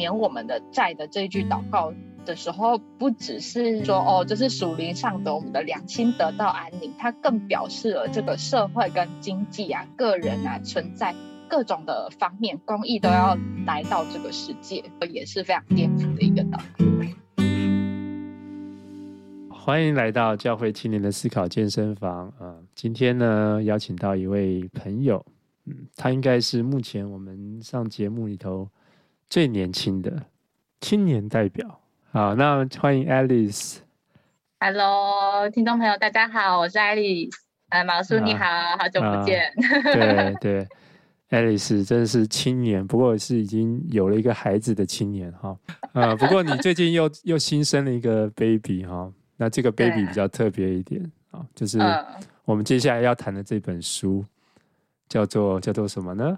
免我们的债的这一句祷告的时候，不只是说哦，这是属灵上的我们的良心得到安宁，它更表示了这个社会跟经济啊、个人啊存在各种的方面，公益都要来到这个世界，也是非常颠覆的一个祷告。欢迎来到教会青年的思考健身房啊、呃！今天呢，邀请到一位朋友，嗯，他应该是目前我们上节目里头最年轻的青年代表。好，那欢迎 Alice。Hello，听众朋友，大家好，我是 Alice。哎，毛叔你好，啊、好久不见。啊、对对，Alice 真的是青年，不过是已经有了一个孩子的青年哈。啊，不过你最近又 又新生了一个 baby 哈。那这个 baby 比较特别一点啊、哦，就是我们接下来要谈的这本书，叫做叫做什么呢？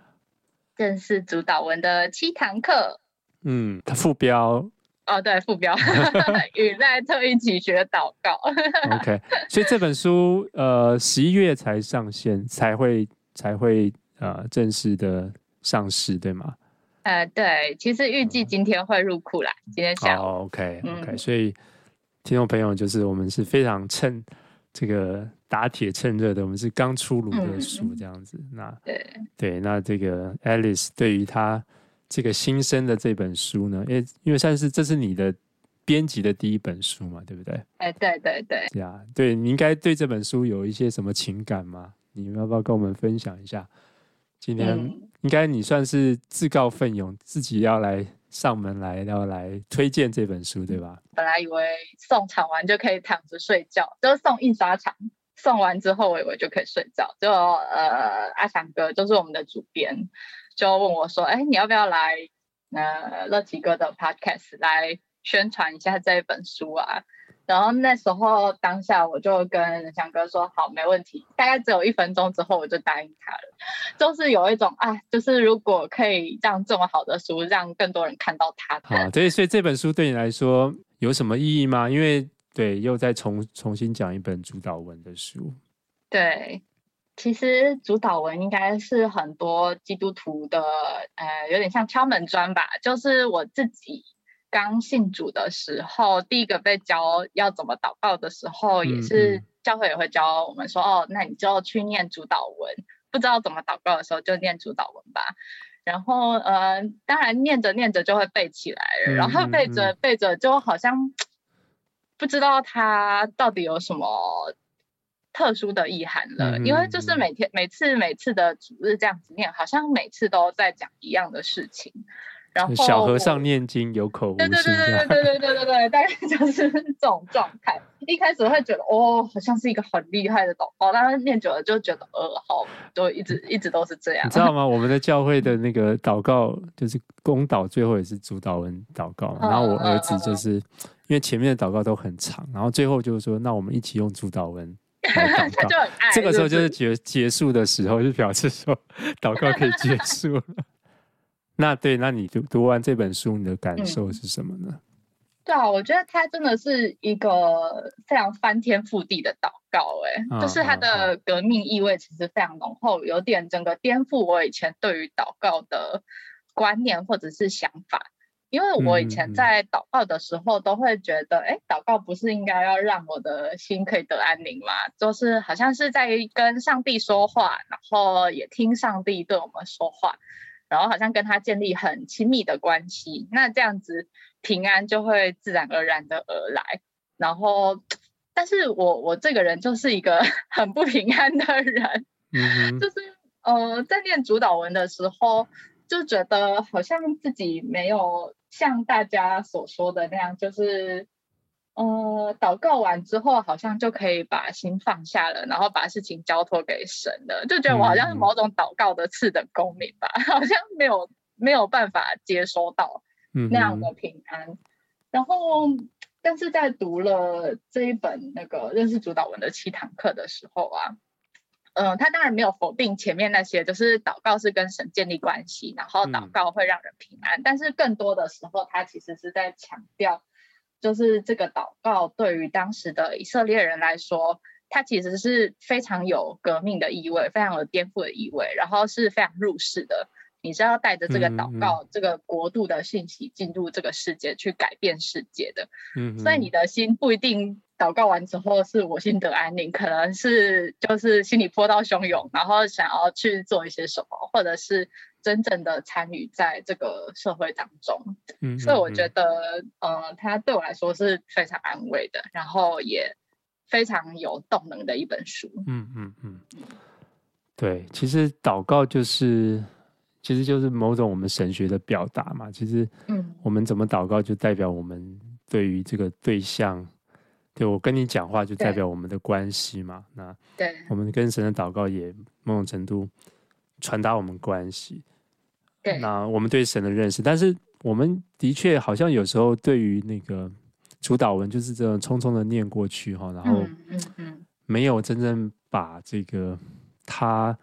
认识主导文的七堂课。嗯，它副标。哦，对，副标 与赖特一起学祷告。OK，所以这本书呃十一月才上线，才会才会呃正式的上市，对吗？呃，对，其实预计今天会入库啦，嗯、今天下午。哦、OK OK，、嗯、所以听众朋友就是我们是非常趁这个打铁趁热的，我们是刚出炉的书这样子。嗯、那对对，那这个 Alice 对于他。这个新生的这本书呢，因为因为算是这是你的编辑的第一本书嘛，对不对？哎，对对对，对啊，对，你应该对这本书有一些什么情感吗？你要不要跟我们分享一下？今天应该你算是自告奋勇，自己要来上门来要来推荐这本书，对吧？本来以为送场完就可以躺着睡觉，就是送印刷厂，送完之后我以为就可以睡觉，就呃阿翔哥就是我们的主编。就问我说：“哎，你要不要来呃乐奇哥的 podcast 来宣传一下这一本书啊？”然后那时候当下我就跟翔哥说：“好，没问题。”大概只有一分钟之后，我就答应他了。就是有一种啊，就是如果可以让这么好的书让更多人看到它。好，对，所以这本书对你来说有什么意义吗？因为对，又再重重新讲一本主祷文的书。对。其实主祷文应该是很多基督徒的，呃，有点像敲门砖吧。就是我自己刚信主的时候，第一个被教要怎么祷告的时候，也是教会也会教我们说，嗯嗯哦，那你就去念主祷文。不知道怎么祷告的时候，就念主祷文吧。然后，呃，当然念着念着就会背起来了，然后背着背着就好像不知道它到底有什么。特殊的意涵了，因为就是每天、每次、每次的主日这样子念，好像每次都在讲一样的事情。然后小和尚念经有口无心，对对对对对对对对对，大概就是 这种状态。一开始会觉得哦，好像是一个很厉害的祷告，但是念久了就觉得呃，好，就一直一直都是这样。你知道 吗？我们的教会的那个祷告就是公祷，最后也是主导文祷告。然后我儿子就是因为前面的祷告都很长，然后最后就是说，那我们一起用主祷文。他 就很爱，这个时候就是结结束的时候，就表示说祷告可以结束了。那对，那你读读完这本书，你的感受是什么呢？嗯、对啊，我觉得它真的是一个非常翻天覆地的祷告，哎，就是它的革命意味其实非常浓厚，有点整个颠覆我以前对于祷告的观念或者是想法。因为我以前在祷告的时候，都会觉得，哎、嗯，祷告不是应该要让我的心可以得安宁吗？就是好像是在跟上帝说话，然后也听上帝对我们说话，然后好像跟他建立很亲密的关系，那这样子平安就会自然而然的而来。然后，但是我我这个人就是一个 很不平安的人，嗯、就是呃，在念主祷文的时候，就觉得好像自己没有。像大家所说的那样，就是，呃，祷告完之后，好像就可以把心放下了，然后把事情交托给神了，就觉得我好像是某种祷告的次等公民吧，嗯、好像没有没有办法接收到那样的平安。嗯、然后，但是在读了这一本那个认识主导文的七堂课的时候啊。嗯，他当然没有否定前面那些，就是祷告是跟神建立关系，然后祷告会让人平安。嗯、但是更多的时候，他其实是在强调，就是这个祷告对于当时的以色列人来说，它其实是非常有革命的意味，非常有颠覆的意味，然后是非常入世的。你是要带着这个祷告、嗯嗯、这个国度的信息进入这个世界，去改变世界的。嗯，所以你的心不一定祷告完之后是我心得安宁，可能是就是心里波涛汹涌，然后想要去做一些什么，或者是真正的参与在这个社会当中。嗯，所以我觉得，呃，它对我来说是非常安慰的，然后也非常有动能的一本书。嗯嗯嗯。对，其实祷告就是，其实就是某种我们神学的表达嘛。其实，嗯，我们怎么祷告，就代表我们对于这个对象，对我跟你讲话，就代表我们的关系嘛。那，对，我们跟神的祷告也某种程度传达我们关系。对，那我们对神的认识，但是我们的确好像有时候对于那个主祷文，就是这样匆匆的念过去哈，然后，嗯嗯，没有真正把这个。他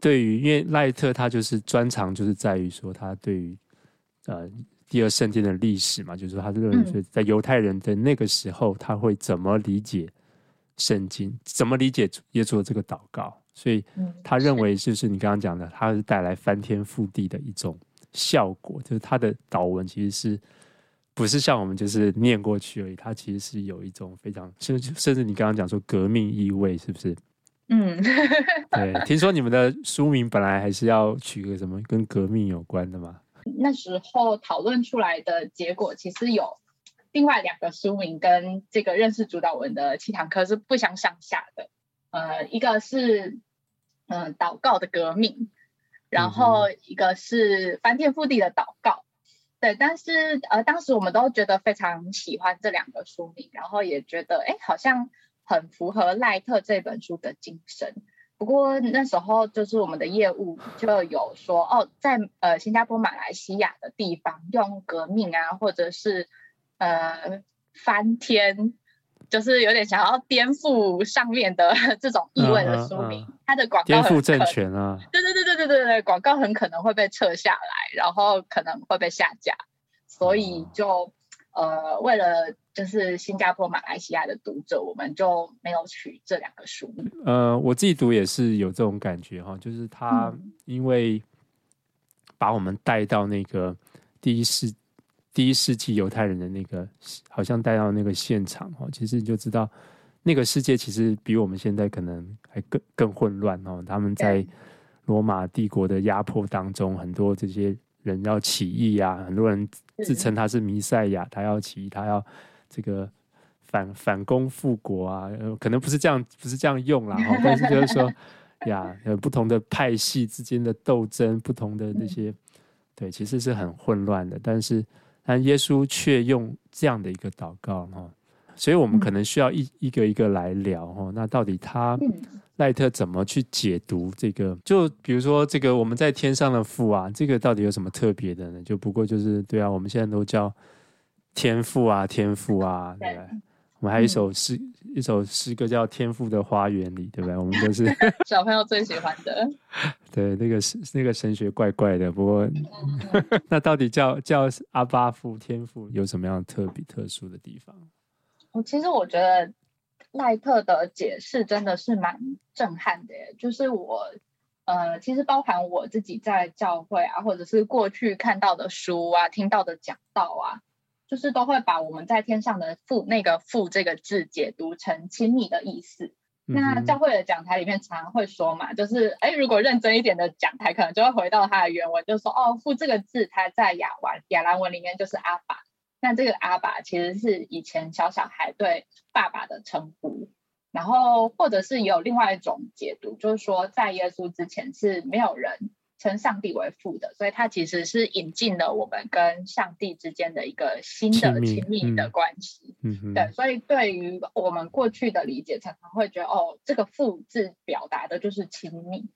对于，因为赖特他就是专长，就是在于说他对于呃第二圣殿的历史嘛，就是说他认为在犹太人的那个时候，他会怎么理解圣经，怎么理解耶稣的这个祷告，所以他认为就是你刚刚讲的，他是带来翻天覆地的一种效果，就是他的祷文其实是不是像我们就是念过去而已，他其实是有一种非常甚至甚至你刚刚讲说革命意味，是不是？嗯，对，听说你们的书名本来还是要取个什么跟革命有关的嘛？那时候讨论出来的结果，其实有另外两个书名跟这个认识主导文的七堂课是不相上下的。呃，一个是嗯、呃、祷告的革命，然后一个是翻天覆地的祷告。对，但是呃当时我们都觉得非常喜欢这两个书名，然后也觉得哎好像。很符合赖特这本书的精神，不过那时候就是我们的业务就有说哦，在呃新加坡、马来西亚的地方用革命啊，或者是呃翻天，就是有点想要颠覆上面的 这种意味的书名，嗯嗯嗯、它的广告颠覆政权啊，对对对对对对对，广告很可能会被撤下来，然后可能会被下架，所以就。呃，为了就是新加坡、马来西亚的读者，我们就没有取这两个书。呃，我自己读也是有这种感觉哈，就是他因为把我们带到那个第一世第一世纪犹太人的那个，好像带到那个现场哈，其实你就知道那个世界其实比我们现在可能还更更混乱哦。他们在罗马帝国的压迫当中，很多这些。人要起义呀、啊，很多人自称他是弥赛亚，他要起义，他要这个反反攻复国啊，可能不是这样，不是这样用啦，哈但是就是说 呀，有不同的派系之间的斗争，不同的那些，对，其实是很混乱的。但是，但耶稣却用这样的一个祷告哈，所以我们可能需要一一个一个来聊哈，那到底他。赖特怎么去解读这个？就比如说这个我们在天上的父啊，这个到底有什么特别的呢？就不过就是对啊，我们现在都叫天赋啊，天赋啊，对不对？我们还有一首诗，嗯、一首诗歌叫《天赋的花园里》，对不对？我们都是 小朋友最喜欢的。对，那个是那个神学怪怪的，不过 那到底叫叫阿巴夫天赋有什么样特别特殊的地方？我其实我觉得。赖特的解释真的是蛮震撼的耶，就是我，呃，其实包含我自己在教会啊，或者是过去看到的书啊，听到的讲道啊，就是都会把我们在天上的父那个父这个字解读成亲密的意思。嗯、那教会的讲台里面常常会说嘛，就是哎，如果认真一点的讲台，可能就会回到它的原文，就说哦，父这个字，它在亚文亚兰文里面就是阿爸。那这个阿爸其实是以前小小孩对爸爸的称呼，然后或者是有另外一种解读，就是说在耶稣之前是没有人称上帝为父的，所以他其实是引进了我们跟上帝之间的一个新的亲密的关系。嗯嗯，对，所以对于我们过去的理解，常常会觉得哦，这个父字表达的就是亲密，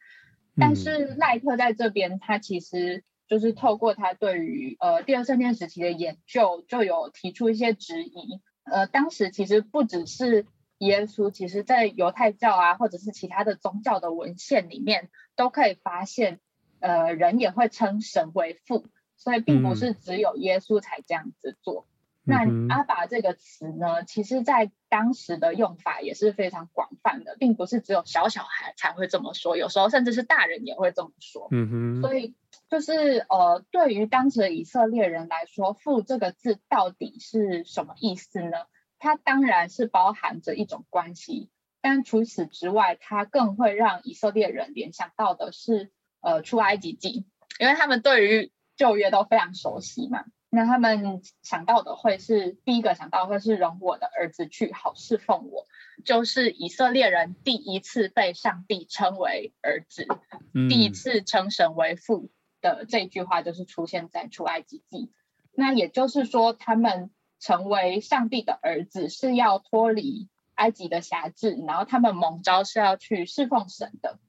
但是赖特在这边他其实。就是透过他对于呃第二圣殿时期的研究，就有提出一些质疑。呃，当时其实不只是耶稣，其实在犹太教啊，或者是其他的宗教的文献里面，都可以发现，呃，人也会称神为父，所以并不是只有耶稣才这样子做。那阿爸这个词呢，其实在当时的用法也是非常广泛的，并不是只有小小孩才会这么说，有时候甚至是大人也会这么说。嗯哼。所以就是呃，对于当时的以色列人来说，“父”这个字到底是什么意思呢？它当然是包含着一种关系，但除此之外，它更会让以色列人联想到的是呃出埃及记，因为他们对于旧约都非常熟悉嘛。那他们想到的会是第一个想到的会是容我的儿子去好侍奉我，就是以色列人第一次被上帝称为儿子，嗯、第一次称神为父的这句话就是出现在出埃及记。那也就是说，他们成为上帝的儿子是要脱离埃及的辖制，然后他们蒙召是要去侍奉神的。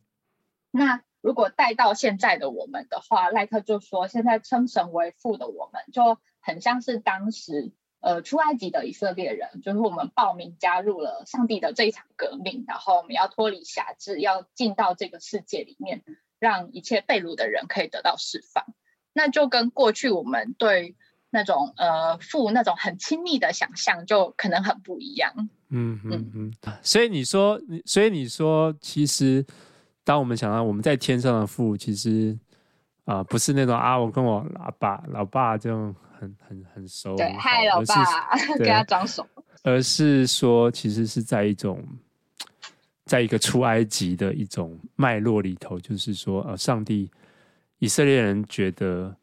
那如果带到现在的我们的话，赖特就说，现在称神为父的我们，就很像是当时呃出埃及的以色列人，就是我们报名加入了上帝的这一场革命，然后我们要脱离辖制，要进到这个世界里面，让一切被掳的人可以得到释放。那就跟过去我们对那种呃父那种很亲密的想象，就可能很不一样。嗯嗯嗯。所以你说，所以你说，其实。当我们想到我们在天上的父，其实啊、呃，不是那种啊，我跟我老爸、老爸这种很很很熟，对，嗨，老爸，跟他装熟，而是说，其实是在一种，在一个出埃及的一种脉络里头，就是说，呃，上帝，以色列人觉得，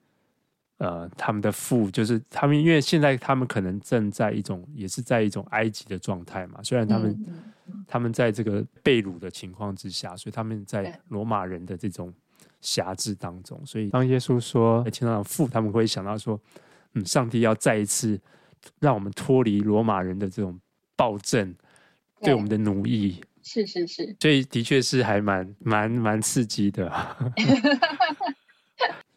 呃，他们的父就是他们，因为现在他们可能正在一种，也是在一种埃及的状态嘛，虽然他们。嗯他们在这个被掳的情况之下，所以他们在罗马人的这种辖制当中。所以当耶稣说“天上的父”，他们会想到说：“嗯，上帝要再一次让我们脱离罗马人的这种暴政，对我们的奴役。”是是是，所以的确是还蛮蛮蛮刺激的。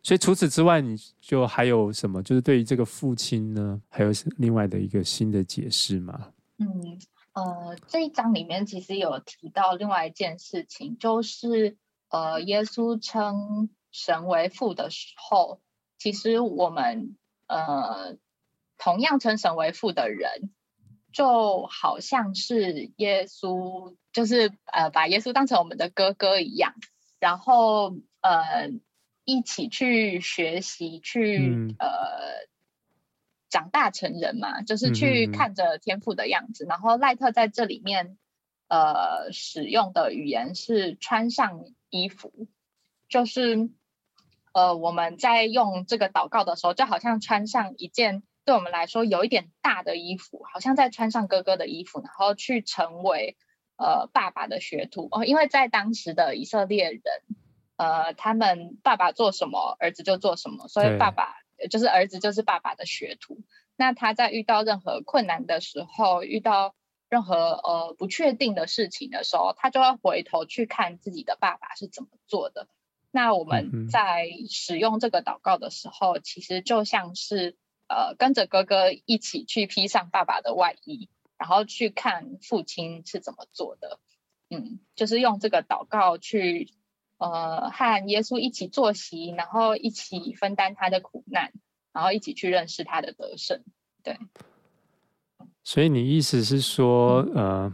所以除此之外，你就还有什么？就是对于这个父亲呢，还有另外的一个新的解释吗？嗯。呃，这一章里面其实有提到另外一件事情，就是呃，耶稣称神为父的时候，其实我们呃同样称神为父的人，就好像是耶稣，就是呃把耶稣当成我们的哥哥一样，然后呃一起去学习，去、嗯、呃。长大成人嘛，就是去看着天赋的样子。嗯、然后赖特在这里面，呃，使用的语言是穿上衣服，就是呃，我们在用这个祷告的时候，就好像穿上一件对我们来说有一点大的衣服，好像在穿上哥哥的衣服，然后去成为呃爸爸的学徒哦。因为在当时的以色列人，呃，他们爸爸做什么，儿子就做什么，所以爸爸。就是儿子就是爸爸的学徒，那他在遇到任何困难的时候，遇到任何呃不确定的事情的时候，他就要回头去看自己的爸爸是怎么做的。那我们在使用这个祷告的时候，其实就像是呃跟着哥哥一起去披上爸爸的外衣，然后去看父亲是怎么做的。嗯，就是用这个祷告去。呃，和耶稣一起坐席，然后一起分担他的苦难，然后一起去认识他的得胜。对，所以你意思是说，嗯、呃，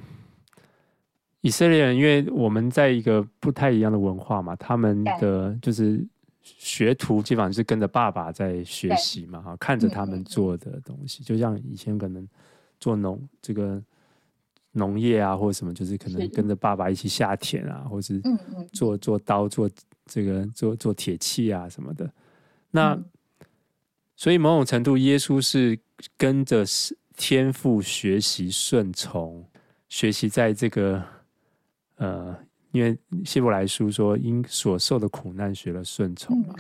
以色列人，因为我们在一个不太一样的文化嘛，他们的就是学徒基本上是跟着爸爸在学习嘛，哈，看着他们做的东西，就像以前可能做农这个。农业啊，或者什么，就是可能跟着爸爸一起下田啊，或者是做做刀、做这个做做铁器啊什么的。那所以某种程度，耶稣是跟着天父学习顺从，学习在这个呃，因为希伯来书说，因所受的苦难学了顺从嘛。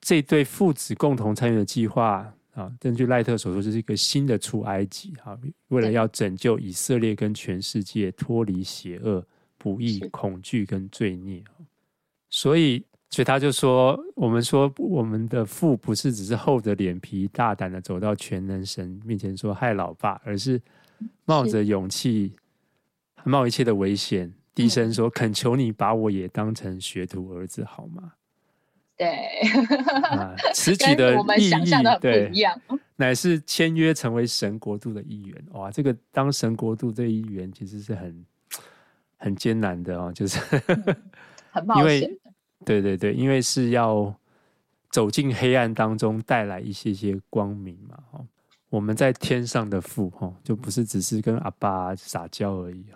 这对父子共同参与的计划。啊，根据赖特所说，这是一个新的出埃及哈，为了要拯救以色列跟全世界脱离邪恶、不义、恐惧跟罪孽，所以，所以他就说，我们说我们的父不是只是厚着脸皮大胆的走到全能神面前说害老爸，而是冒着勇气、冒一切的危险，低声说恳求你把我也当成学徒儿子好吗？对，词、啊、句的意义，的不一样。乃是签约成为神国度的一员。哇，这个当神国度这一员其实是很很艰难的哦，就是很 冒险。对对对，因为是要走进黑暗当中，带来一些些光明嘛。哦，我们在天上的父，哦，就不是只是跟阿爸撒娇而已，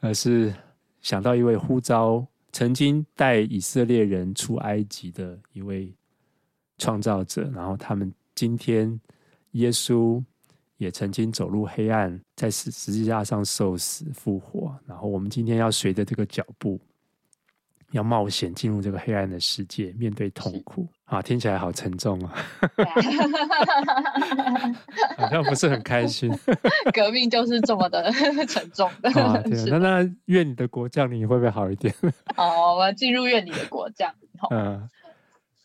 而是想到一位呼召曾经带以色列人出埃及的一位创造者，然后他们今天耶稣也曾经走入黑暗，在十十字架上受死复活，然后我们今天要随着这个脚步。要冒险进入这个黑暗的世界，面对痛苦啊！听起来好沉重啊，好像不是很开心。革命就是这么的 沉重的。啊，对啊，那那愿你的国降临，你会不会好一点？哦，我要进入愿你的国降临。嗯，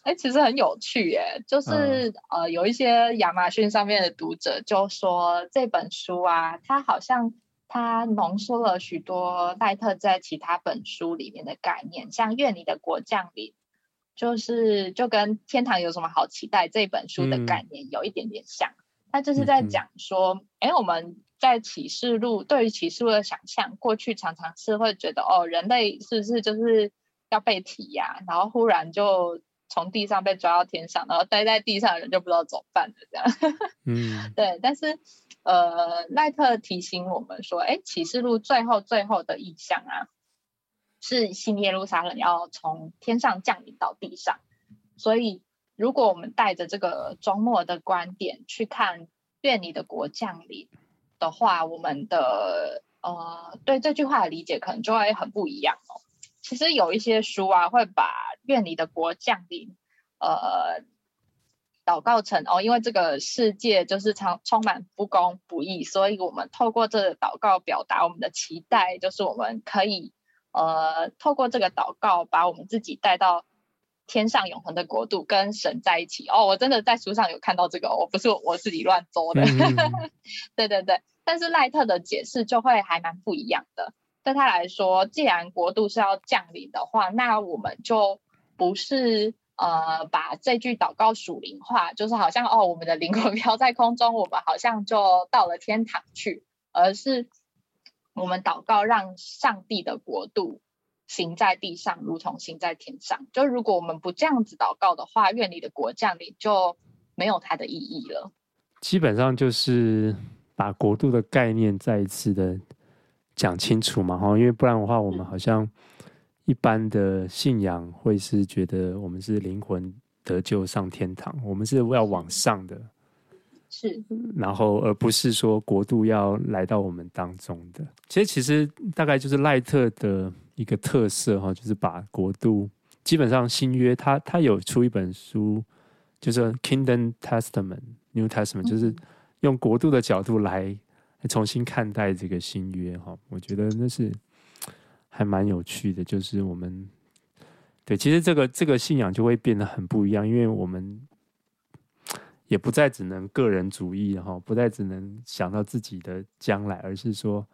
哎，其实很有趣耶，就是、嗯、呃，有一些亚马逊上面的读者就说这本书啊，它好像。它浓缩了许多赖特在其他本书里面的概念，像“愿你的国降临”，就是就跟天堂有什么好期待这本书的概念有一点点像。他、嗯、就是在讲说，哎、嗯，我们在启示录对于启示录的想象，过去常常是会觉得，哦，人类是不是就是要被提呀、啊？然后忽然就从地上被抓到天上，然后待在地上的人就不知道怎么办的这样。嗯，对，但是。呃，赖特提醒我们说，哎，启示录最后最后的意象啊，是新耶路撒冷要从天上降临到地上。所以，如果我们带着这个终末的观点去看“愿你的国降临”的话，我们的呃对这句话的理解可能就会很不一样哦。其实有一些书啊，会把“愿你的国降临”呃。祷告成哦，因为这个世界就是常充满不公不义，所以我们透过这个祷告表达我们的期待，就是我们可以呃透过这个祷告把我们自己带到天上永恒的国度，跟神在一起。哦，我真的在书上有看到这个，我不是我自己乱诌的。嗯、对对对，但是赖特的解释就会还蛮不一样的。对他来说，既然国度是要降临的话，那我们就不是。呃，把这句祷告属灵化，就是好像哦，我们的灵魂 飘在空中，我们好像就到了天堂去，而是我们祷告让上帝的国度行在地上，如同行在天上。就如果我们不这样子祷告的话，愿你的国降临，就没有它的意义了。基本上就是把国度的概念再一次的讲清楚嘛，哈，因为不然的话，我们好像。一般的信仰会是觉得我们是灵魂得救上天堂，我们是要往上的，是，然后而不是说国度要来到我们当中的。其实，其实大概就是赖特的一个特色哈，就是把国度基本上新约他他有出一本书，就是 Kingdom Testament New Testament，就是用国度的角度来重新看待这个新约哈。我觉得那是。还蛮有趣的，就是我们对，其实这个这个信仰就会变得很不一样，因为我们也不再只能个人主义，哈，不再只能想到自己的将来，而是说，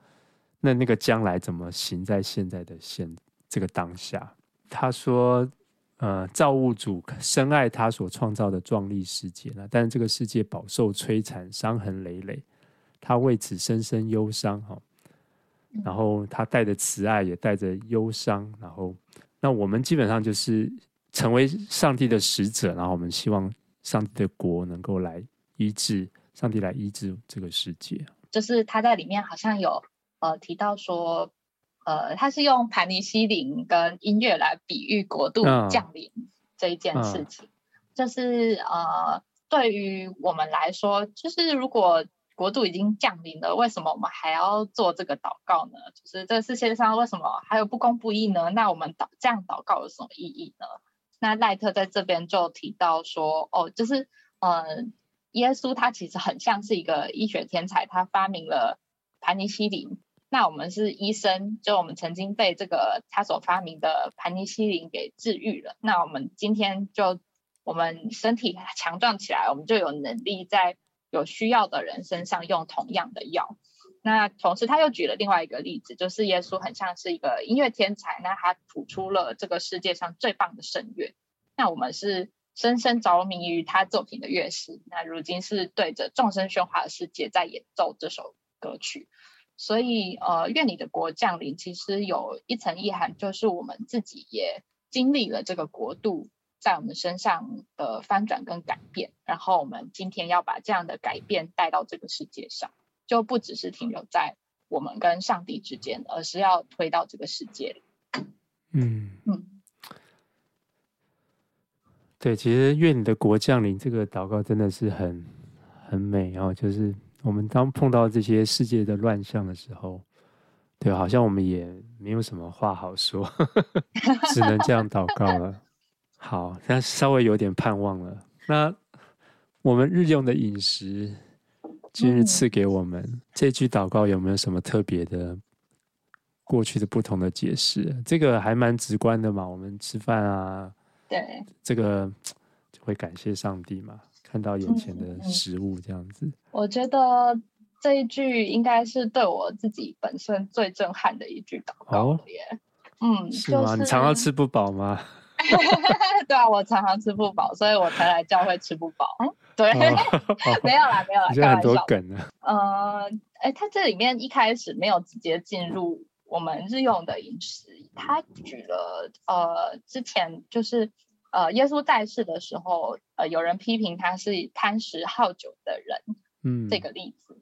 那那个将来怎么行在现在的现这个当下？他说，呃，造物主深爱他所创造的壮丽世界呢，但是这个世界饱受摧残，伤痕累累，他为此深深忧伤，哈。然后他带着慈爱，也带着忧伤。然后，那我们基本上就是成为上帝的使者。然后，我们希望上帝的国能够来医治，上帝来医治这个世界。就是他在里面好像有呃提到说，呃，他是用盘尼西林跟音乐来比喻国度降临这一件事情。嗯嗯、就是呃，对于我们来说，就是如果。国度已经降临了，为什么我们还要做这个祷告呢？就是这世界上为什么还有不公不义呢？那我们祷这样祷告有什么意义呢？那赖特在这边就提到说，哦，就是嗯、耶稣他其实很像是一个医学天才，他发明了盘尼西林。那我们是医生，就我们曾经被这个他所发明的盘尼西林给治愈了。那我们今天就我们身体强壮起来，我们就有能力在。有需要的人身上用同样的药，那同时他又举了另外一个例子，就是耶稣很像是一个音乐天才，那他谱出了这个世界上最棒的声乐。那我们是深深着迷于他作品的乐师，那如今是对着众生喧哗的世界在演奏这首歌曲。所以，呃，愿你的国降临，其实有一层意涵，就是我们自己也经历了这个国度在我们身上的翻转跟改变，然后我们今天要把这样的改变带到这个世界上，就不只是停留在我们跟上帝之间，而是要推到这个世界里。嗯嗯，对，其实愿你的国降临这个祷告真的是很很美哦，就是。我们当碰到这些世界的乱象的时候，对，好像我们也没有什么话好说，只能这样祷告了。好，那稍微有点盼望了。那我们日用的饮食，今日赐给我们，嗯、这句祷告有没有什么特别的过去的不同的解释？这个还蛮直观的嘛。我们吃饭啊，对，这个就会感谢上帝嘛。看到眼前的食物，这样子，嗯嗯。我觉得这一句应该是对我自己本身最震撼的一句祷告耶。哦、嗯，是吗？就是，你常常吃不饱吗？对啊，我常常吃不饱，所以我才来教会吃不饱。嗯，对，哦、没有啦，没有啦，开玩笑。很多梗啊。呃，哎，他这里面一开始没有直接进入我们日用的饮食，他举了呃，之前就是。呃，耶稣在世的时候，呃，有人批评他是贪食好酒的人，嗯，这个例子。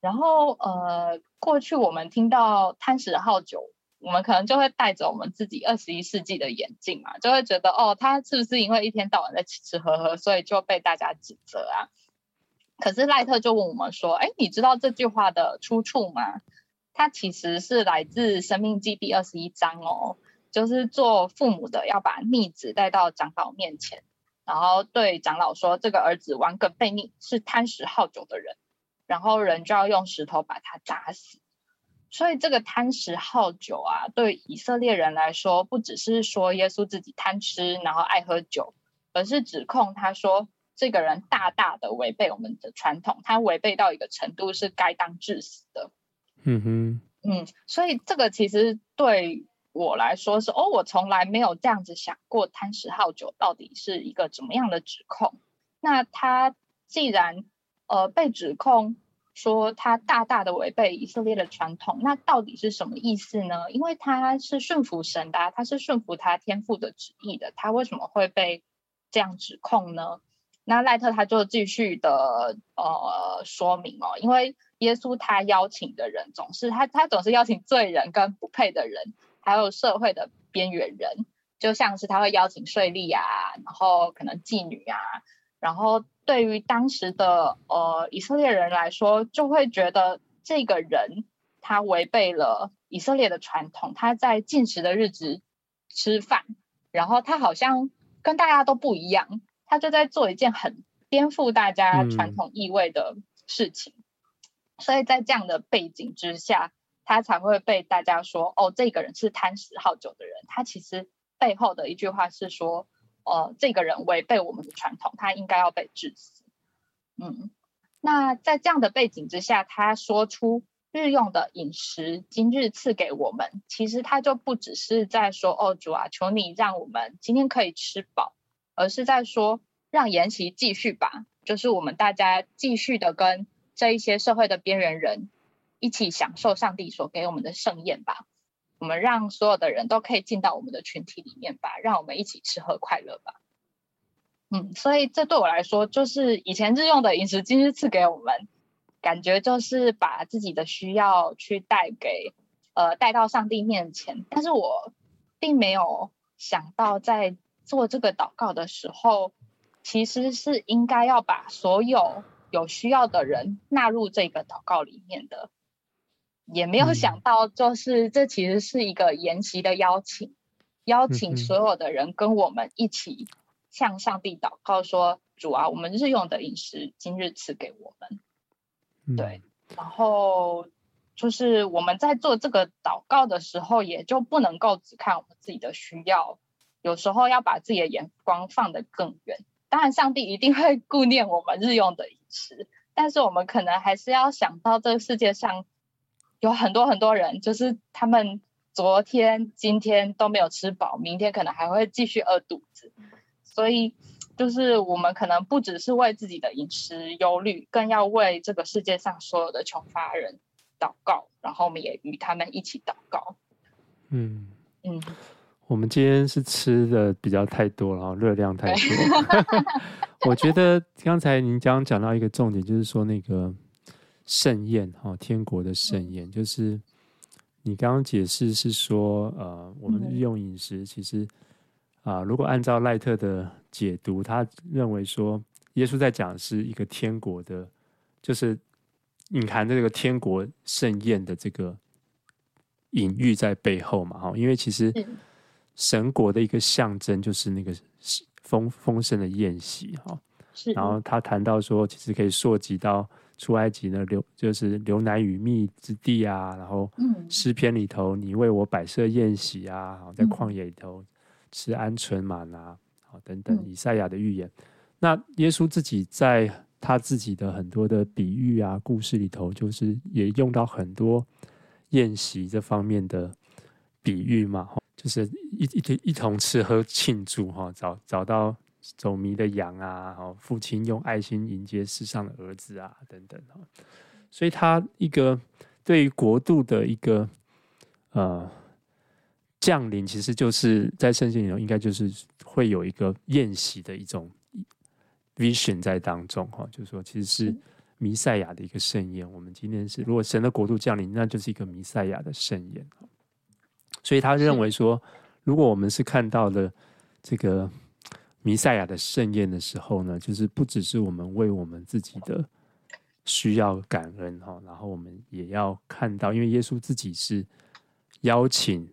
然后，呃，过去我们听到贪食好酒，我们可能就会带着我们自己二十一世纪的眼镜嘛，就会觉得，哦，他是不是因为一天到晚在吃吃喝喝，所以就被大家指责啊？可是赖特就问我们说，哎，你知道这句话的出处吗？它其实是来自《生命记》第二十一章哦。就是做父母的要把逆子带到长老面前，然后对长老说：“这个儿子顽梗悖逆，是贪食好酒的人。”然后人就要用石头把他砸死。所以这个贪食好酒啊，对以色列人来说，不只是说耶稣自己贪吃，然后爱喝酒，而是指控他说这个人大大的违背我们的传统，他违背到一个程度是该当致死的。嗯哼，嗯，所以这个其实对。我来说是哦，我从来没有这样子想过贪食好酒到底是一个怎么样的指控。那他既然呃被指控说他大大的违背以色列的传统，那到底是什么意思呢？因为他是顺服神的，他是顺服他天父的旨意的，他为什么会被这样指控呢？那赖特他就继续的呃说明哦，因为耶稣他邀请的人总是他他总是邀请罪人跟不配的人。还有社会的边缘人，就像是他会邀请税吏啊，然后可能妓女啊，然后对于当时的呃以色列人来说，就会觉得这个人他违背了以色列的传统，他在禁食的日子吃饭，然后他好像跟大家都不一样，他就在做一件很颠覆大家传统意味的事情，嗯、所以在这样的背景之下。他才会被大家说哦，这个人是贪食好酒的人。他其实背后的一句话是说，呃，这个人违背我们的传统，他应该要被治死。嗯，那在这样的背景之下，他说出日用的饮食今日赐给我们，其实他就不只是在说哦，主啊，求你让我们今天可以吃饱，而是在说让筵席继续吧，就是我们大家继续的跟这一些社会的边缘人。一起享受上帝所给我们的盛宴吧，我们让所有的人都可以进到我们的群体里面吧，让我们一起吃喝快乐吧。嗯，所以这对我来说，就是以前日用的饮食，今日赐给我们，感觉就是把自己的需要去带给，呃，带到上帝面前。但是我并没有想到，在做这个祷告的时候，其实是应该要把所有有需要的人纳入这个祷告里面的。也没有想到，就是这其实是一个研习的邀请，邀请所有的人跟我们一起向上帝祷告说：“主啊，我们日用的饮食今日赐给我们。”对，然后就是我们在做这个祷告的时候，也就不能够只看我们自己的需要，有时候要把自己的眼光放得更远。当然，上帝一定会顾念我们日用的饮食，但是我们可能还是要想到这个世界上。有很多很多人，就是他们昨天、今天都没有吃饱，明天可能还会继续饿肚子。所以，就是我们可能不只是为自己的饮食忧虑，更要为这个世界上所有的穷乏人祷告，然后我们也与他们一起祷告。嗯嗯，我们今天是吃的比较太多了，热量太多。我觉得刚才您刚刚讲到一个重点，就是说那个盛宴哈，天国的盛宴，就是你刚刚解释是说，呃，我们日用饮食其实。啊，如果按照赖特的解读，他认为说，耶稣在讲是一个天国的，就是隐含的这个天国盛宴的这个隐喻在背后嘛，哈，因为其实神国的一个象征就是那个丰丰盛的宴席，哈，然后他谈到说，其实可以溯及到出埃及呢流，就是流奶与蜜之地啊，然后诗篇里头，你为我摆设宴席啊，在旷野里头。吃鹌鹑吗哪，好等等，以赛亚的预言。嗯、那耶稣自己在他自己的很多的比喻啊、故事里头，就是也用到很多宴席这方面的比喻嘛，就是一一一同吃喝庆祝哈，找找到走迷的羊啊，父亲用爱心迎接世上的儿子啊，等等。所以他一个对于国度的一个呃。降临其实就是在圣经里头，应该就是会有一个宴席的一种 vision 在当中哈，就是说其实是弥赛亚的一个盛宴。我们今天是如果神的国度降临，那就是一个弥赛亚的盛宴。所以他认为说，如果我们是看到了这个弥赛亚的盛宴的时候呢，就是不只是我们为我们自己的需要感恩哈，然后我们也要看到，因为耶稣自己是邀请。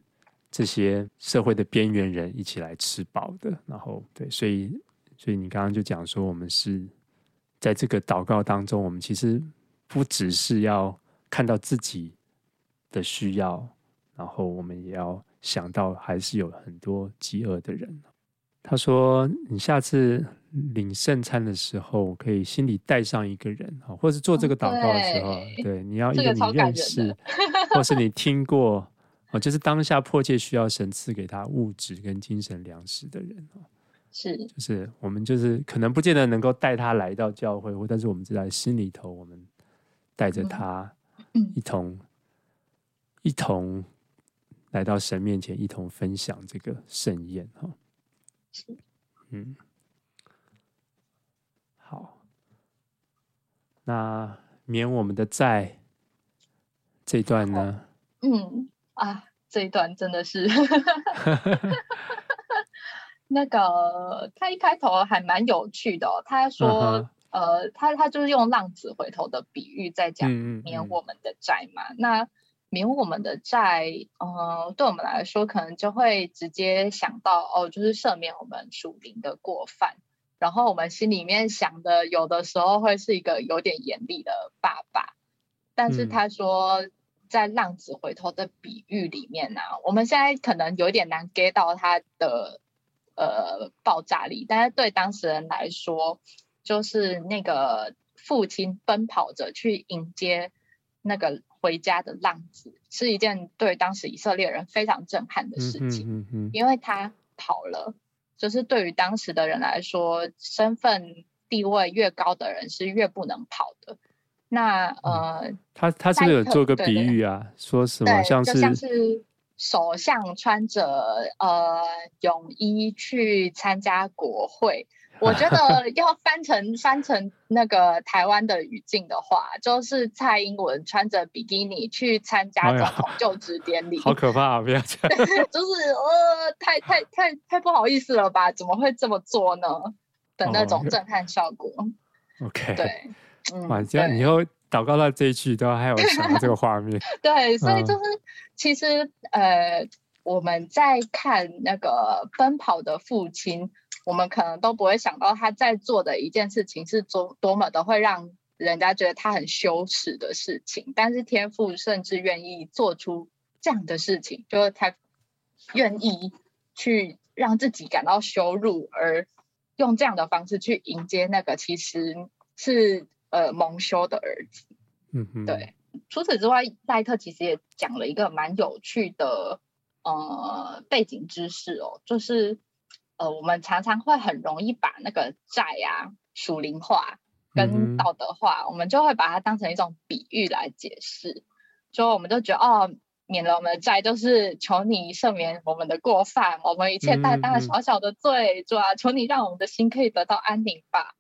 这些社会的边缘人一起来吃饱的，然后对，所以所以你刚刚就讲说，我们是在这个祷告当中，我们其实不只是要看到自己的需要，然后我们也要想到还是有很多饥饿的人。他说，你下次领圣餐的时候，可以心里带上一个人，或是做这个祷告的时候，对，对，你要一个你认识，或是你听过。哦，就是当下迫切需要神赐给他物质跟精神粮食的人哦，是，就是我们就是可能不见得能够带他来到教会，或但是我们知道心里头，我们带着他一同、嗯、一同来到神面前，一同分享这个盛宴哈。是，嗯，好，那免我们的债这段呢？嗯。啊，这一段真的是，那个他一开头还蛮有趣的哦。他说，uh. 呃，他他就是用浪子回头的比喻在讲免我们的债嘛。嗯嗯嗯，那免我们的债，呃，对我们来说可能就会直接想到哦，就是赦免我们属灵的过犯。然后我们心里面想的，有的时候会是一个有点严厉的爸爸。但是他说。嗯在浪子回头的比喻里面呢、啊，我们现在可能有点难 get 到他的呃爆炸力，但是对当事人来说，就是那个父亲奔跑着去迎接那个回家的浪子，是一件对当时以色列人非常震撼的事情，嗯嗯嗯、因为他跑了，就是对于当时的人来说，身份地位越高的人是越不能跑的。那呃，他他是不是有做个比喻啊？对对对，说什么像是就像是首相穿着呃泳衣去参加国会，我觉得要翻成翻成那个台湾的语境的话，就是蔡英文穿着比基尼去参加总统就职典礼，哎，好可怕啊！不要这样，就是呃，太太太太不好意思了吧？怎么会这么做呢？的那种震撼效果。Oh, OK，对。嗯，这样以后祷告到这一句都还有这个画面。对，所以就是、嗯、其实呃，我们在看那个奔跑的父亲，我们可能都不会想到他在做的一件事情是多多么的会让人家觉得他很羞耻的事情。但是天赋甚至愿意做出这样的事情，就是他愿意去让自己感到羞辱，而用这样的方式去迎接那个其实是。呃，蒙羞的儿子，嗯哼，对。除此之外，赖特其实也讲了一个蛮有趣的呃背景知识哦，就是呃，我们常常会很容易把那个债啊属灵化跟道德化，嗯、我们就会把它当成一种比喻来解释，就我们就觉得哦，免了我们的债，就是求你赦免我们的过犯，我们一切大大小小的罪，主啊，求你让我们的心可以得到安宁吧。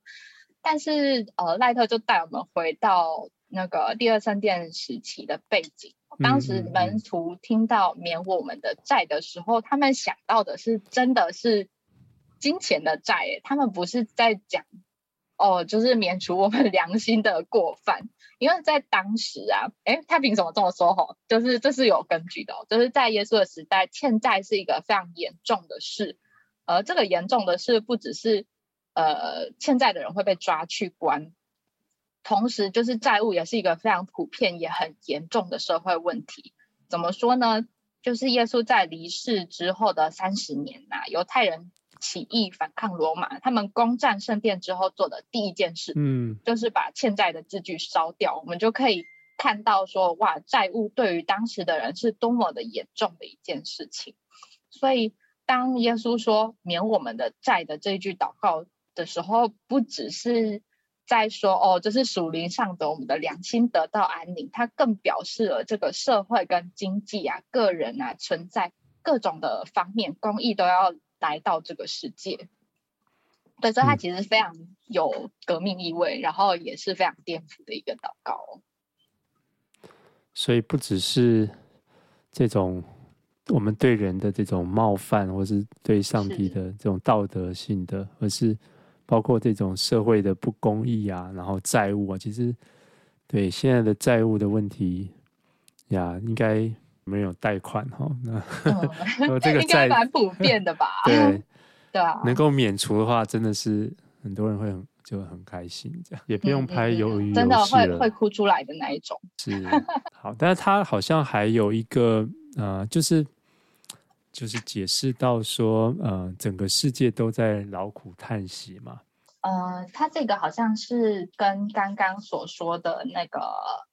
但是呃，赖特就带我们回到那个第二圣殿时期的背景。当时门徒听到免我们的债的时候，他们想到的是真的是金钱的债，他们不是在讲哦，就是免除我们 良心的过犯。因为在当时啊，诶，他凭什么这么说？吼，就是这是有根据的，就是在耶稣的时代，欠债是一个非常严重的事。而这个严重的事，不只是呃欠债的人会被抓去关。同时，就是债务也是一个非常普遍也很严重的社会问题。怎么说呢？就是耶稣在离世之后的三十年呐、犹太人起义反抗罗马，他们攻占圣殿之后做的第一件事，嗯，就是把欠债的字据烧掉。我们就可以看到说，哇，债务对于当时的人是多么的严重的一件事情。所以，当耶稣说免我们的债的这一句祷告的时候，不只是。在说哦，这是属灵上的，我们的良心得到安宁。它更表示了这个社会跟经济啊、个人啊存在各种的方面，公益都要来到这个世界。对，所以它其实非常有革命意味，嗯、然后也是非常颠覆的一个祷告。所以不只是这种我们对人的这种冒犯，或是对上帝的这种道德性的，是而是。包括这种社会的不公义啊，然后债务啊，其实对现在的债务的问题呀，应该没有贷款哈。那、嗯、这个 应该蛮普遍的吧？对对啊，能够免除的话，真的是很多人会很就很开心，这样也不用拍鱿鱼真的会会哭出来的那一种。是好，但是他好像还有一个呃，就是。就是解释到说，呃，整个世界都在劳苦叹息嘛。呃，他这个好像是跟刚刚所说的那个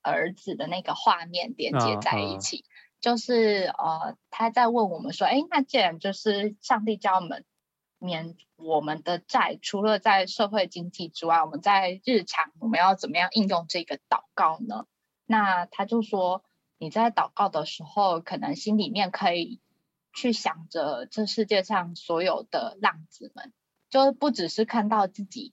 儿子的那个画面连接在一起。啊啊、就是呃，他在问我们说，哎，那既然就是上帝叫我们免我们的债，除了在社会经济之外，我们在日常我们要怎么样应用这个祷告呢？那他就说，你在祷告的时候，可能心里面可以。去想着这世界上所有的浪子们，就不只是看到自己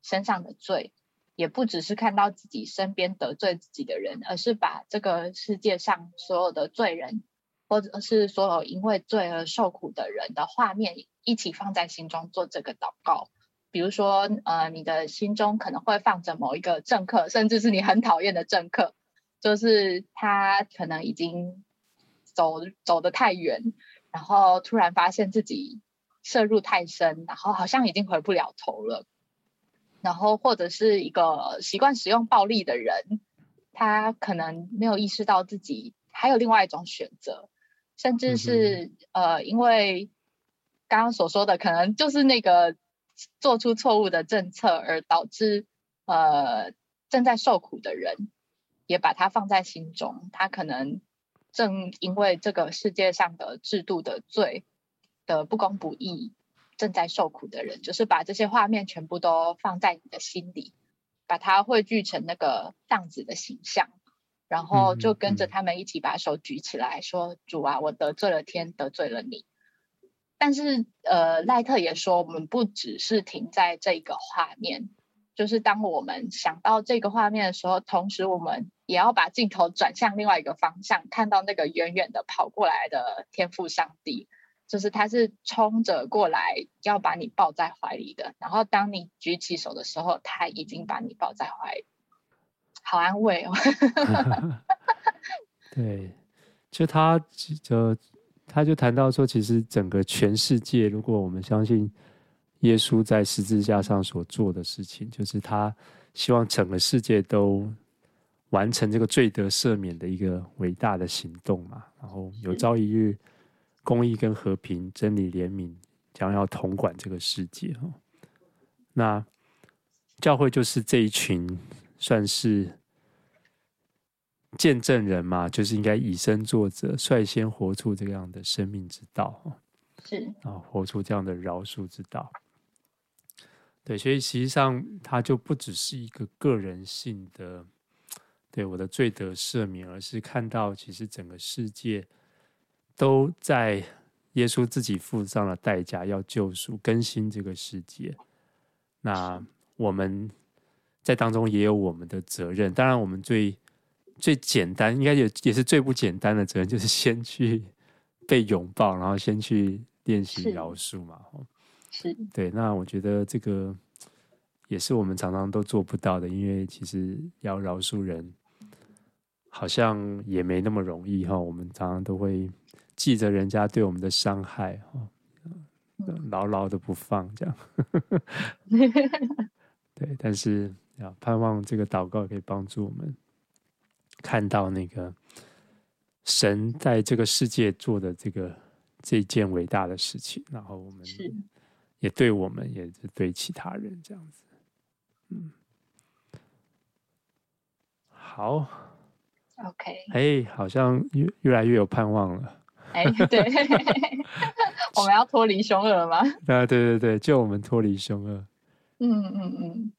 身上的罪，也不只是看到自己身边得罪自己的人，而是把这个世界上所有的罪人，或者是所有因为罪而受苦的人的画面一起放在心中做这个祷告。比如说，呃，你的心中可能会放着某一个政客，甚至是你很讨厌的政客，就是他可能已经走走得太远。然后突然发现自己涉入太深，然后好像已经回不了头了。然后或者是一个习惯使用暴力的人，他可能没有意识到自己还有另外一种选择，甚至是、嗯、呃，因为刚刚所说的，可能就是那个做出错误的政策而导致呃正在受苦的人，也把他放在心中，他可能。正因为这个世界上的制度的罪的不公不义，正在受苦的人，就是把这些画面全部都放在你的心里，把它汇聚成那个浪子的形象，然后就跟着他们一起把手举起来说：“主啊，我得罪了天，得罪了你。”但是，呃，赖特也说，我们不只是停在这个画面。就是当我们想到这个画面的时候，同时我们也要把镜头转向另外一个方向，看到那个远远的跑过来的天赋上帝，就是他是冲着过来要把你抱在怀里的。然后当你举起手的时候，他已经把你抱在怀里，好安慰哦。对，就他就他就谈到说，其实整个全世界，如果我们相信。耶稣在十字架上所做的事情，就是他希望整个世界都完成这个罪得赦免的一个伟大的行动嘛。然后有朝一日，公义跟和平、真理、怜悯将要统管这个世界。那教会就是这一群算是见证人嘛，就是应该以身作则，率先活出这样的生命之道。是啊，活出这样的饶恕之道。对，所以实际上它就不只是一个个人性的，对我的罪得赦免，而是看到其实整个世界都在耶稣自己付上了代价，要救赎、更新这个世界。那我们在当中也有我们的责任。当然，我们最最简单，应该也也是最不简单的责任，就是先去被拥抱，然后先去练习饶恕嘛。是，对。那我觉得这个也是我们常常都做不到的，因为其实要饶恕人，好像也没那么容易哈。我们常常都会记着人家对我们的伤害哈。牢牢的不放，这样。对，但是啊盼望这个祷告可以帮助我们看到那个神在这个世界做的这个这件伟大的事情，然后我们也对我们，也是对其他人这样子。嗯，好，OK，哎，好像越越来越有盼望了。哎，对。我们要脱离凶恶了吗？啊，对对对，就我们脱离凶恶。嗯嗯嗯。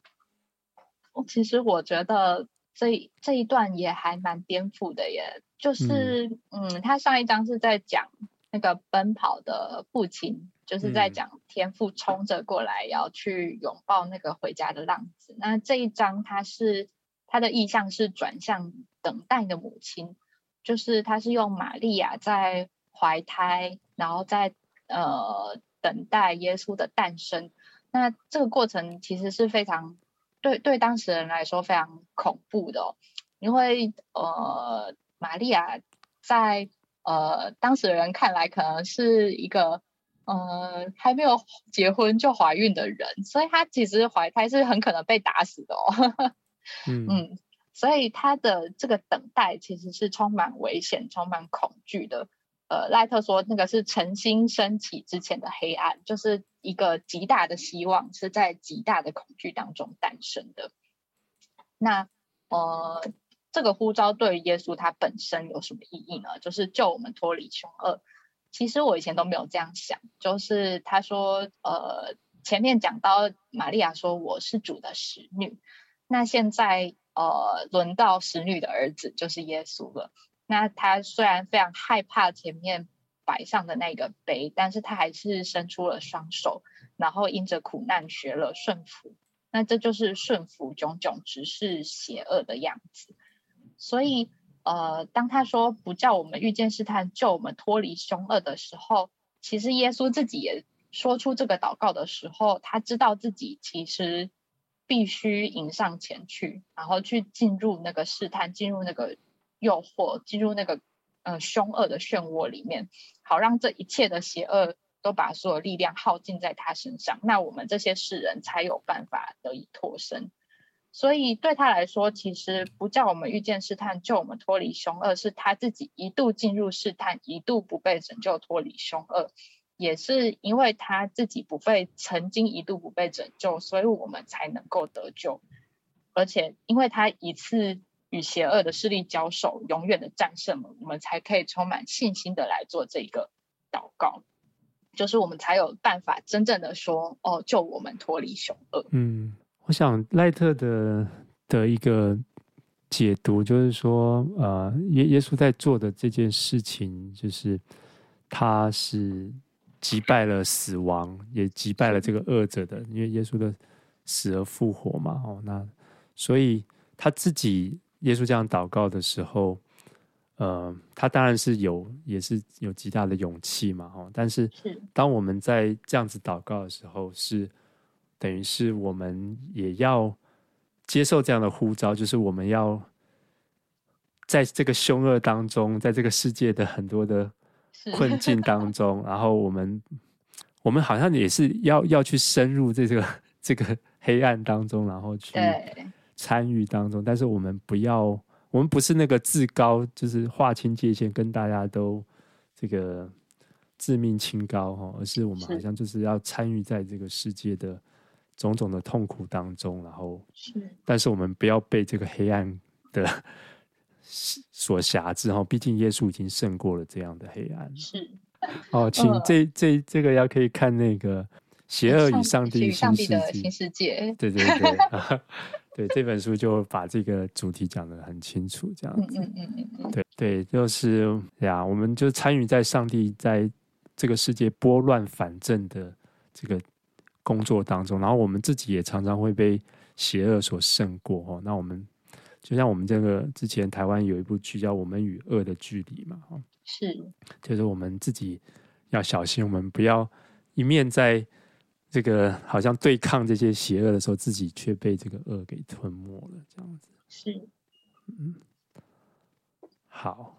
其实我觉得这这一段也还蛮颠覆的耶。就是，嗯，嗯，他上一章是在讲那个奔跑的父亲，就是在讲天父冲着过来要去拥抱那个回家的浪子。那这一章他是他的意象是转向等待的母亲，就是他是用玛利亚在怀胎，然后在。呃，等待耶稣的诞生，那这个过程其实是非常对对当时人来说非常恐怖的哦，因为呃，玛利亚在呃当时人看来可能是一个呃还没有结婚就怀孕的人，所以她其实怀胎是很可能被打死的哦。嗯，嗯，所以她的这个等待其实是充满危险、充满恐惧的。呃，赖特说那个是晨星升起之前的黑暗，就是一个极大的希望是在极大的恐惧当中诞生的。那呃，这个呼召对于耶稣他本身有什么意义呢？就是救我们脱离凶恶。其实我以前都没有这样想，就是他说，呃，前面讲到玛利亚说我是主的使女，那现在呃轮到使女的儿子就是耶稣了。那他虽然非常害怕前面摆上的那个杯，但是他还是伸出了双手，然后因着苦难学了顺服。那这就是顺服炯炯直视邪恶的样子。所以，呃，当他说不叫我们遇见试探，救我们脱离凶恶的时候，其实耶稣自己也说出这个祷告的时候，他知道自己其实必须迎上前去，然后去进入那个试探，进入那个。诱惑进入那个呃凶恶的漩涡里面，好让这一切的邪恶都把所有力量耗尽在他身上，那我们这些世人才有办法得以脱身。所以对他来说，其实不叫我们遇见试探，救我们脱离凶恶，是他自己一度进入试探，一度不被拯救脱离凶恶，也是因为他自己不被曾经一度不被拯救，所以我们才能够得救，而且因为他一次。与邪恶的势力交手，永远的战胜了，我们才可以充满信心的来做这个祷告，就是我们才有办法真正的说：“哦，救我们脱离凶恶。”嗯，我想赖特的的一个解读就是说，呃，耶耶稣在做的这件事情，就是他是击败了死亡，也击败了这个恶者的，因为耶稣的死而复活嘛。哦，那所以他自己。耶稣这样祷告的时候，呃，他当然是有，也是有极大的勇气嘛，哈。但是，当我们在这样子祷告的时候，是等于是我们也要接受这样的呼召，就是我们要在这个凶恶当中，在这个世界的很多的困境当中，然后我们我们好像也是要要去深入这个这个黑暗当中，然后去。参与当中，但是我们不要，我们不是那个至高，就是划清界限，跟大家都这个致命清高哈，而是我们好像就是要参与在这个世界的种种的痛苦当中，然后是，但是我们不要被这个黑暗的 所辖制哈，毕竟耶稣已经胜过了这样的黑暗。是，哦，请这这这个要可以看那个《邪恶与上帝上帝的新世界》。对对对，对这本书就把这个主题讲得很清楚，这样子。嗯嗯嗯嗯对对，就是呀，我们就参与在上帝在这个世界拨乱反正的这个工作当中，然后我们自己也常常会被邪恶所胜过哦。那我们就像我们这个之前台湾有一部剧叫《我们与恶的距离》嘛，是，就是我们自己要小心，我们不要一面在这个好像对抗这些邪恶的时候，自己却被这个恶给吞没了，这样子。是，嗯，好，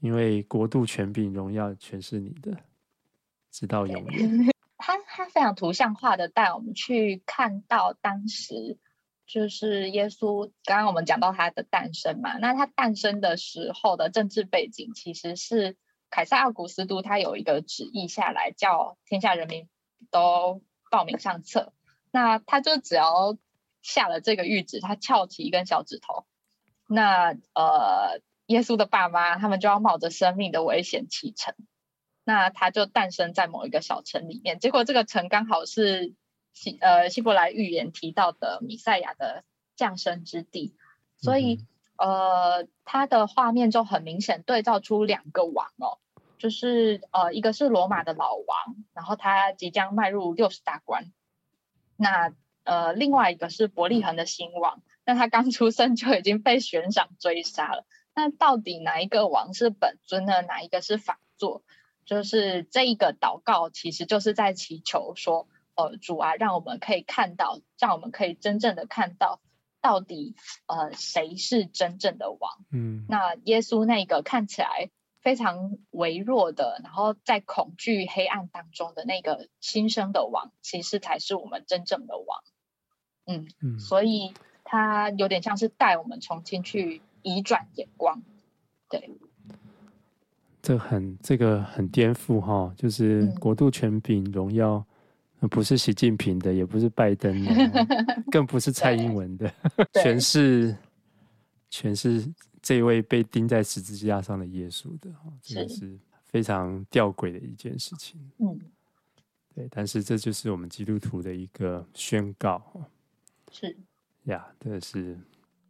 因为国度、权柄、荣耀全是你的，直到永远。他他非常图像化的带我们去看到当时。就是耶稣，刚刚我们讲到他的诞生嘛，那他诞生的时候的政治背景，其实是凯撒奥古斯都他有一个旨意下来，叫天下人民都报名上册。那他就只要下了这个谕旨，他翘起一根小指头，那呃，耶稣的爸妈他们就要冒着生命的危险启程。那他就诞生在某一个小城里面，结果这个城刚好是。希呃希伯来预言提到的米赛亚的降生之地，所以呃他的画面就很明显对照出两个王哦，就是呃一个是罗马的老王，然后他即将迈入六十大关，那呃另外一个是伯利恒的新王，那他刚出生就已经被悬赏追杀了，那到底哪一个王是本尊呢？哪一个是法座？就是这一个祷告其实就是在祈求说。呃，主啊，让我们可以看到，让我们可以真正的看到，到底呃谁是真正的王？嗯，那耶稣那个看起来非常微弱的，然后在恐惧黑暗当中的那个新生的王，其实才是我们真正的王。嗯嗯，所以他有点像是带我们重新去移转眼光。对，这很这个很颠覆哈，就是国度、权柄、荣耀。不是习近平的，也不是拜登的，更不是蔡英文的，全是全是这位被钉在十字架上的耶稣的，真的是非常吊诡的一件事情。嗯，对，但是这就是我们基督徒的一个宣告。是呀，这是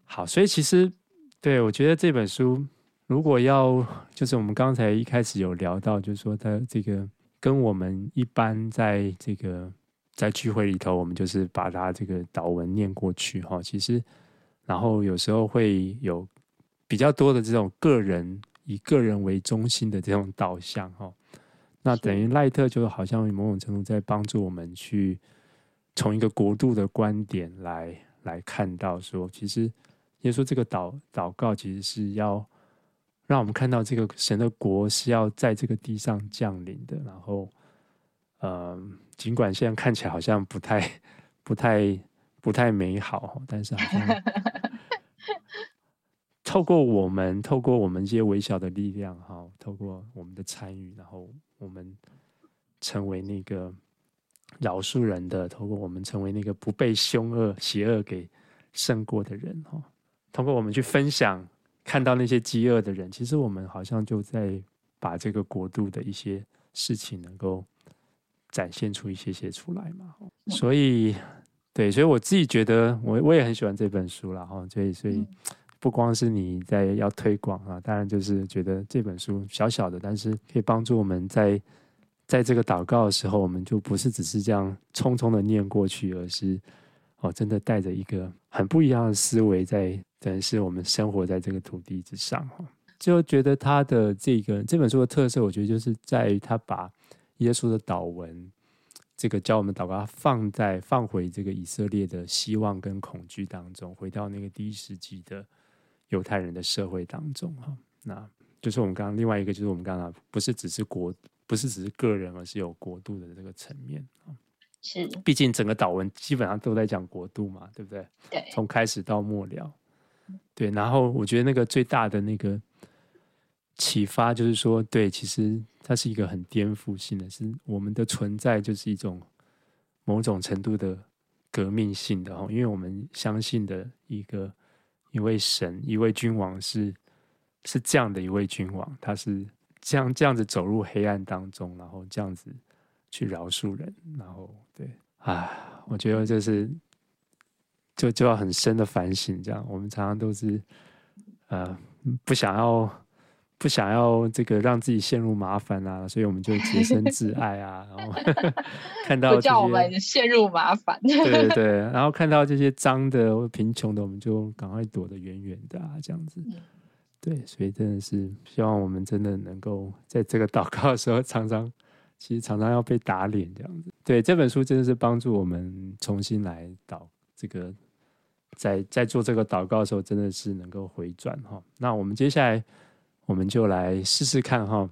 好，所以其实对我觉得这本书，如果要就是我们刚才一开始有聊到，就是说他这个。跟我们一般在这个在聚会里头，我们就是把它这个祷文念过去哈。其实，然后有时候会有比较多的这种个人以个人为中心的这种导向哈。那等于赖特就好像某种程度在帮助我们去从一个国度的观点来来看到说，其实耶稣这个祷祷告其实是要。让我们看到这个神的国是要在这个地上降临的，然后，呃，尽管现在看起来好像不太、不太、不太美好，但是好像透过我们，透过我们这些微小的力量，哈，透过我们的参与，然后我们成为那个饶恕人的，透过我们成为那个不被凶恶、邪恶给胜过的人，哈，通过我们去分享。看到那些饥饿的人，其实我们好像就在把这个国度的一些事情能够展现出一些些出来嘛。所以，对，所以我自己觉得，我我也很喜欢这本书了哈。所以，所以不光是你在要推广啊，当然就是觉得这本书小小的，但是可以帮助我们在在这个祷告的时候，我们就不是只是这样匆匆的念过去，而是哦，真的带着一个很不一样的思维在。等于是我们生活在这个土地之上，就觉得他的这个这本书的特色，我觉得就是在于他把耶稣的祷文，这个教我们祷告，放在放回这个以色列的希望跟恐惧当中，回到那个第一世纪的犹太人的社会当中哈。那就是我们刚刚另外一个，就是我们刚刚不是只是国，不是只是个人，而是有国度的这个层面啊。是，毕竟整个祷文基本上都在讲国度嘛，对不对？对，从开始到末了。对，然后我觉得那个最大的那个启发就是说，对，其实它是一个很颠覆性的，是我们的存在就是一种某种程度的革命性的哈，因为我们相信的一个一位神，一位君王是是这样的一位君王，他是这样这样子走入黑暗当中，然后这样子去饶恕人，然后对啊，我觉得就是就就要很深的反省。这样，我们常常都是呃不想要不想要这个让自己陷入麻烦啊，所以我们就洁身自爱啊，然后 看到叫我们陷入麻烦，对对对，然后看到这些脏的或贫穷的，我们就赶快躲得远远的啊，这样子。对，所以真的是希望我们真的能够在这个祷告的时候，常常其实常常要被打脸这样子。对，这本书真的是帮助我们重新来祷这个，在在做这个祷告的时候，真的是能够回转哈。那我们接下来我们就来试试看哈。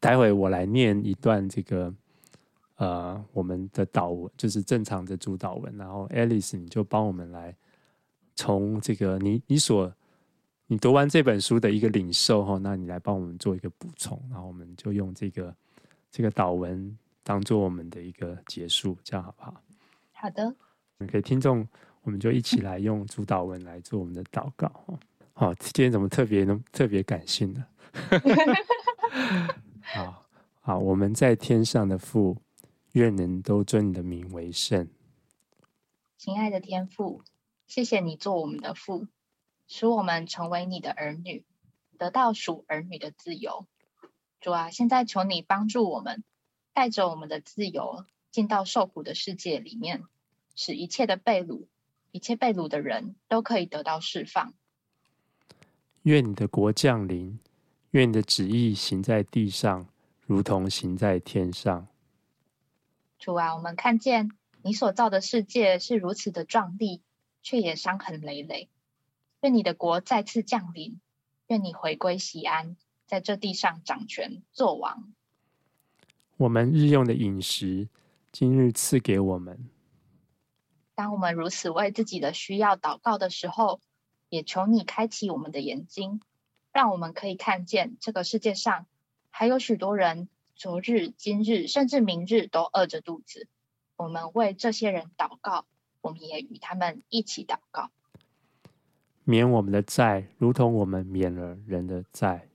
待会我来念一段这个呃我们的祷文，就是正常的主祷文，然后 Alice 你就帮我们来从这个你你所。你读完这本书的一个领受哈，那你来帮我们做一个补充，然后我们就用这个这个祷文当做我们的一个结束，这样好不好？好的。给听众，我们就一起来用主祷文来做我们的祷告。好，今天怎么特别呢？特别感性呢？好好，我们在天上的父，愿人都尊你的名为圣。亲爱的天父，谢谢你做我们的父。使我们成为你的儿女，得到属儿女的自由。主啊，现在求你帮助我们，带着我们的自由进到受苦的世界里面，使一切的被掳、一切被掳的人都可以得到释放。愿你的国降临，愿你的旨意行在地上，如同行在天上。主啊，我们看见你所造的世界是如此的壮丽，却也伤痕累累。愿你的国再次降临，愿你回归西安，在这地上掌权作王。我们日用的饮食，今日赐给我们。当我们如此为自己的需要祷告的时候，也求你开启我们的眼睛，让我们可以看见这个世界上还有许多人，昨日、今日甚至明日都饿着肚子。我们为这些人祷告，我们也与他们一起祷告。免我们的债，如同我们免了人的债。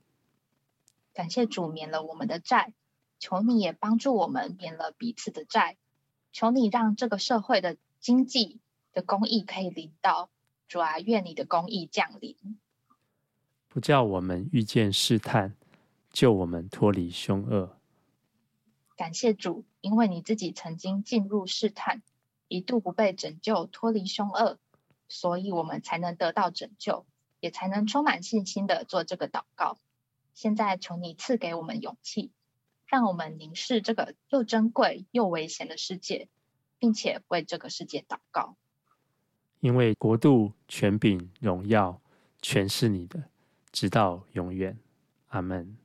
感谢主免了我们的债，求你也帮助我们免了彼此的债。求你让这个社会的经济的公益可以临到。主啊，愿你的公义降临，不叫我们遇见试探，救我们脱离凶恶。感谢主，因为你自己曾经进入试探，一度不被拯救，脱离凶恶。所以我们才能得到拯救，也才能充满信心的做这个祷告。现在求你赐给我们勇气，让我们凝视这个又珍贵又危险的世界，并且为这个世界祷告。因为国度、权柄、荣耀，全是你的，直到永远。阿门。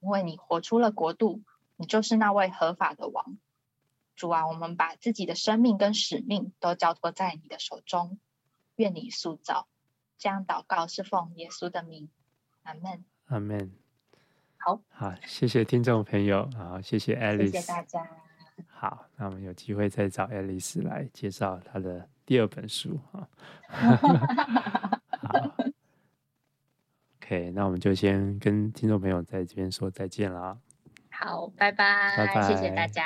因为你活出了国度，你就是那位合法的王。主啊，我们把自己的生命跟使命都交托在你的手中。愿你塑造，这样祷告是奉耶稣的名，阿门，阿门。好，好，谢谢听众朋友，好，谢谢 Alice，谢谢大家。好，那我们有机会再找 Alice 来介绍她的第二本书啊。好，OK，那我们就先跟听众朋友在这边说再见了。好，拜拜，拜拜，谢谢大家。